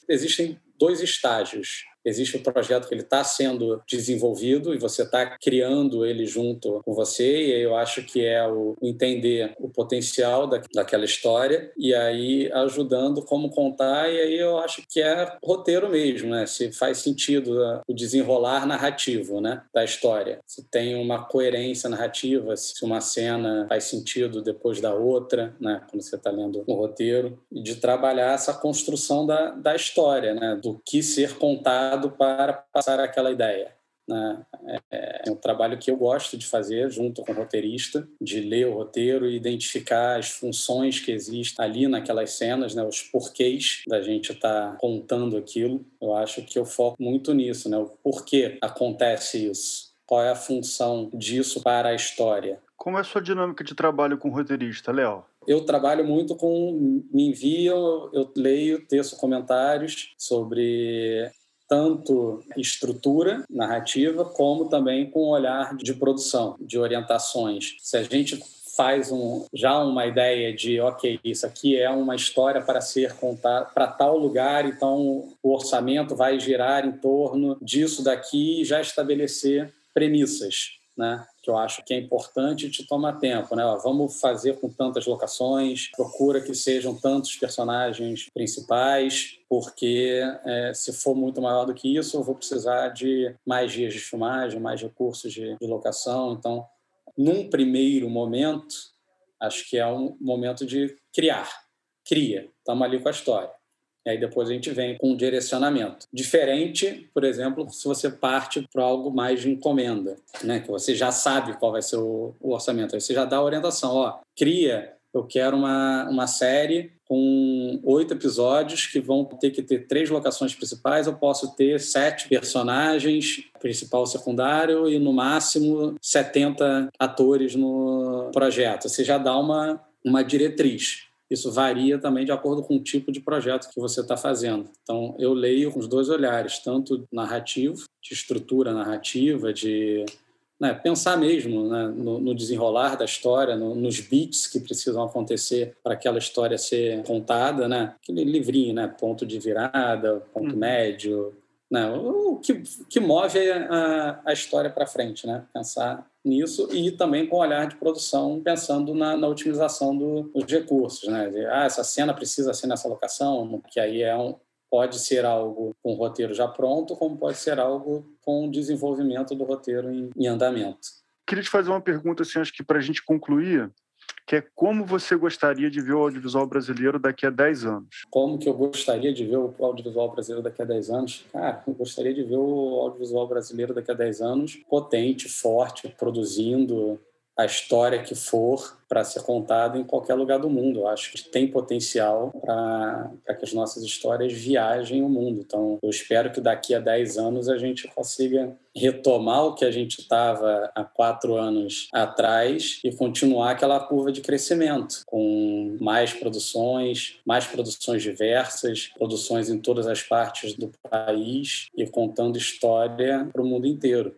Existem dois estágios existe o projeto que ele está sendo desenvolvido e você está criando ele junto com você, e eu acho que é o entender o potencial da, daquela história e aí ajudando como contar, e aí eu acho que é roteiro mesmo, né? Se faz sentido né, o desenrolar narrativo, né? Da história. Se tem uma coerência narrativa, se uma cena faz sentido depois da outra, né? Quando você está lendo o roteiro, e de trabalhar essa construção da, da história, né? Do que ser contado para passar aquela ideia. Né? É, é um trabalho que eu gosto de fazer junto com o roteirista, de ler o roteiro e identificar as funções que existem ali naquelas cenas, né? os porquês da gente estar tá contando aquilo. Eu acho que eu foco muito nisso, né? o porquê acontece isso. Qual é a função disso para a história? Como é a sua dinâmica de trabalho com o roteirista, Léo? Eu trabalho muito com. Me enviam, eu leio, teço comentários sobre tanto estrutura narrativa, como também com olhar de produção, de orientações. Se a gente faz um, já uma ideia de, ok, isso aqui é uma história para ser contada para tal lugar, então o orçamento vai girar em torno disso daqui e já estabelecer premissas, né? Que eu acho que é importante te tomar tempo, né? Ó, vamos fazer com tantas locações, procura que sejam tantos personagens principais, porque é, se for muito maior do que isso, eu vou precisar de mais dias de filmagem, mais recursos de, de locação. Então, num primeiro momento, acho que é um momento de criar. Cria, estamos ali com a história. E aí depois a gente vem com um direcionamento. Diferente, por exemplo, se você parte para algo mais de encomenda, né? que você já sabe qual vai ser o, orçamento. Aí você já dá a orientação, ó, cria, eu quero uma, uma série com oito episódios que vão ter que ter três locações principais. Eu posso ter sete personagens, principal, secundário, e no máximo 70 atores no projeto. Você já dá uma, uma diretriz. Isso varia também de acordo com o tipo de projeto que você está fazendo. Então, eu leio com os dois olhares, tanto narrativo, de estrutura narrativa, de né, pensar mesmo né, no, no, desenrolar da história, no, nos beats que precisam acontecer para aquela história ser contada, né? Aquele livrinho, né? Ponto de virada, ponto uhum. médio, né? O que, que move a, a história para frente, né? Pensar nisso e também com olhar de produção, pensando na, na otimização do, dos recursos. Né? Ah, essa cena precisa ser nessa locação, que aí é um, pode ser algo com o roteiro já pronto, como pode ser algo com desenvolvimento do roteiro em, em andamento. Queria te fazer uma pergunta, assim, acho que para a gente concluir, que é como você gostaria de ver o audiovisual brasileiro daqui a 10 anos? Como que eu gostaria de ver o audiovisual brasileiro daqui a 10 anos? Cara, eu gostaria de ver o audiovisual brasileiro daqui a 10 anos potente, forte, produzindo a história que for para ser contada em qualquer lugar do mundo. Eu acho que tem potencial para que as nossas histórias viajem o mundo. Então, eu espero que daqui a 10 anos a gente consiga retomar o que a gente estava há quatro anos atrás e continuar aquela curva de crescimento, com mais produções, mais produções diversas, produções em todas as partes do país e contando história para o mundo inteiro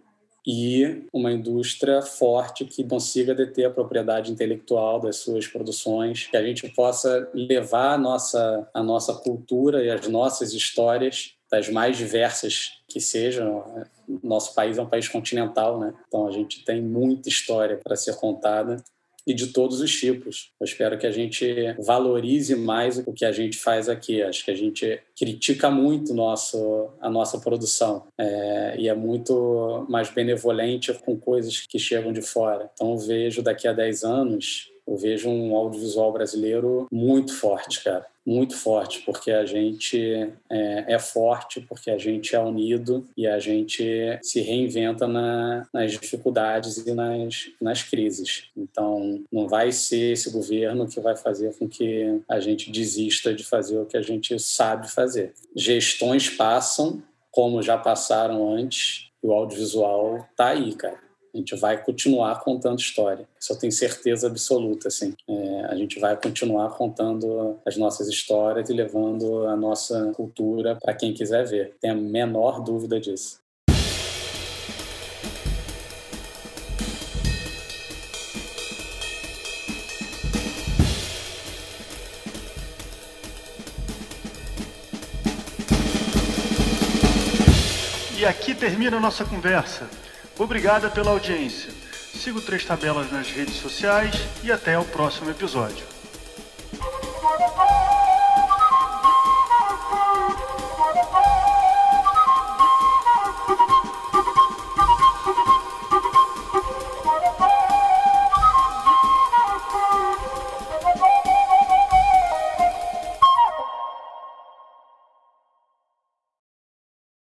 e uma indústria forte que consiga deter a propriedade intelectual das suas produções, que a gente possa levar a nossa, a nossa cultura e as nossas histórias, das mais diversas que sejam. Nosso país é um país continental, né? Então a gente tem muita história para ser contada e de todos os tipos. Eu espero que a gente valorize mais o que a gente faz aqui. Acho que a gente critica muito nosso, a nossa produção é, e é muito mais benevolente com coisas que chegam de fora. Então, vejo daqui a 10 anos eu vejo um audiovisual brasileiro muito forte, cara. Muito forte, porque a gente é, é forte, porque a gente é unido e a gente se reinventa na, nas dificuldades e nas, nas crises. Então, não vai ser esse governo que vai fazer com que a gente desista de fazer o que a gente sabe fazer. Gestões passam, como já passaram antes, e o audiovisual tá aí, cara a gente vai continuar contando história. Isso eu tenho certeza absoluta, assim. É, a gente vai continuar contando as nossas histórias e levando a nossa cultura para quem quiser ver. Tenho a menor dúvida disso. E aqui termina a nossa conversa. Obrigada pela audiência. Sigo Três Tabelas nas redes sociais e até o próximo episódio.